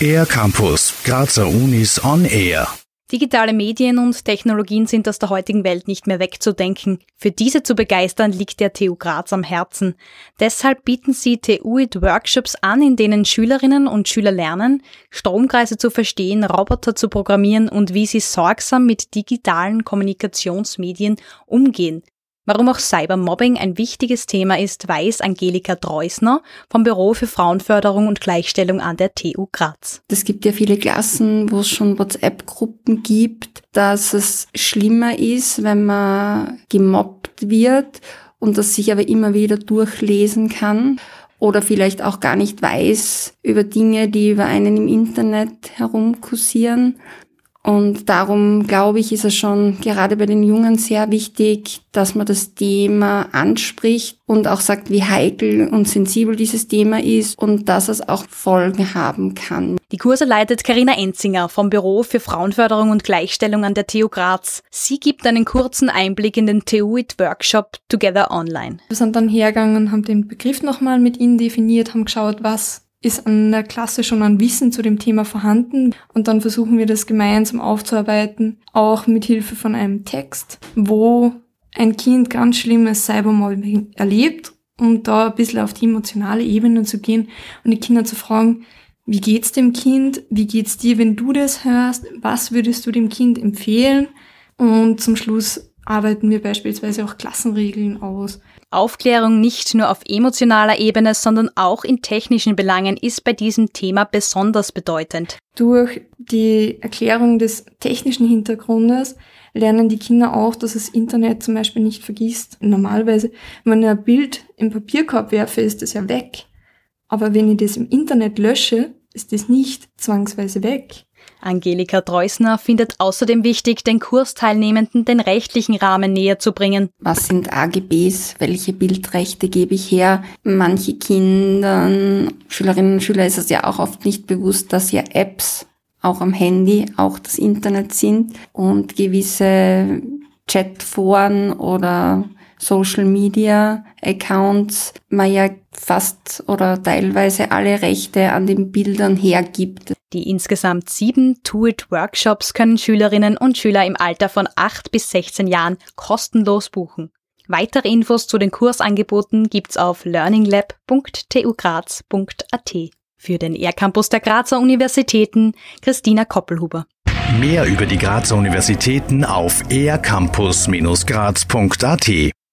Air Campus, Grazer Unis on Air. Digitale Medien und Technologien sind aus der heutigen Welt nicht mehr wegzudenken. Für diese zu begeistern liegt der TU Graz am Herzen. Deshalb bieten sie TUIT Workshops an, in denen Schülerinnen und Schüler lernen, Stromkreise zu verstehen, Roboter zu programmieren und wie sie sorgsam mit digitalen Kommunikationsmedien umgehen. Warum auch Cybermobbing ein wichtiges Thema ist, weiß Angelika Treusner vom Büro für Frauenförderung und Gleichstellung an der TU Graz. Es gibt ja viele Klassen, wo es schon WhatsApp-Gruppen gibt, dass es schlimmer ist, wenn man gemobbt wird und das sich aber immer wieder durchlesen kann oder vielleicht auch gar nicht weiß über Dinge, die über einen im Internet herumkursieren. Und darum glaube ich, ist es schon gerade bei den Jungen sehr wichtig, dass man das Thema anspricht und auch sagt, wie heikel und sensibel dieses Thema ist und dass es auch Folgen haben kann. Die Kurse leitet Karina Enzinger vom Büro für Frauenförderung und Gleichstellung an der TU Graz. Sie gibt einen kurzen Einblick in den TUIT Workshop Together Online. Wir sind dann hergegangen, haben den Begriff nochmal mit ihnen definiert, haben geschaut, was ist an der Klasse schon an Wissen zu dem Thema vorhanden und dann versuchen wir das gemeinsam aufzuarbeiten, auch mit Hilfe von einem Text, wo ein Kind ganz schlimmes Cybermobbing erlebt, um da ein bisschen auf die emotionale Ebene zu gehen und die Kinder zu fragen, wie geht's dem Kind? Wie geht's dir, wenn du das hörst? Was würdest du dem Kind empfehlen? Und zum Schluss arbeiten wir beispielsweise auch Klassenregeln aus. Aufklärung nicht nur auf emotionaler Ebene, sondern auch in technischen Belangen ist bei diesem Thema besonders bedeutend. Durch die Erklärung des technischen Hintergrundes lernen die Kinder auch, dass das Internet zum Beispiel nicht vergisst. Normalerweise, wenn ich ein Bild im Papierkorb werfe, ist das ja weg. Aber wenn ich das im Internet lösche, ist das nicht zwangsweise weg. Angelika Treusner findet außerdem wichtig, den Kursteilnehmenden den rechtlichen Rahmen näher zu bringen. Was sind AGBs? Welche Bildrechte gebe ich her? Manche Kindern, Schülerinnen und Schüler ist es ja auch oft nicht bewusst, dass ja Apps auch am Handy, auch das Internet sind und gewisse Chatforen oder Social Media Accounts man ja fast oder teilweise alle Rechte an den Bildern hergibt. Die insgesamt sieben Do-It-Workshops können Schülerinnen und Schüler im Alter von 8 bis 16 Jahren kostenlos buchen. Weitere Infos zu den Kursangeboten gibt's auf learninglab.tugraz.at. Für den R-Campus der Grazer Universitäten Christina Koppelhuber. Mehr über die Grazer Universitäten auf ercampus-graz.at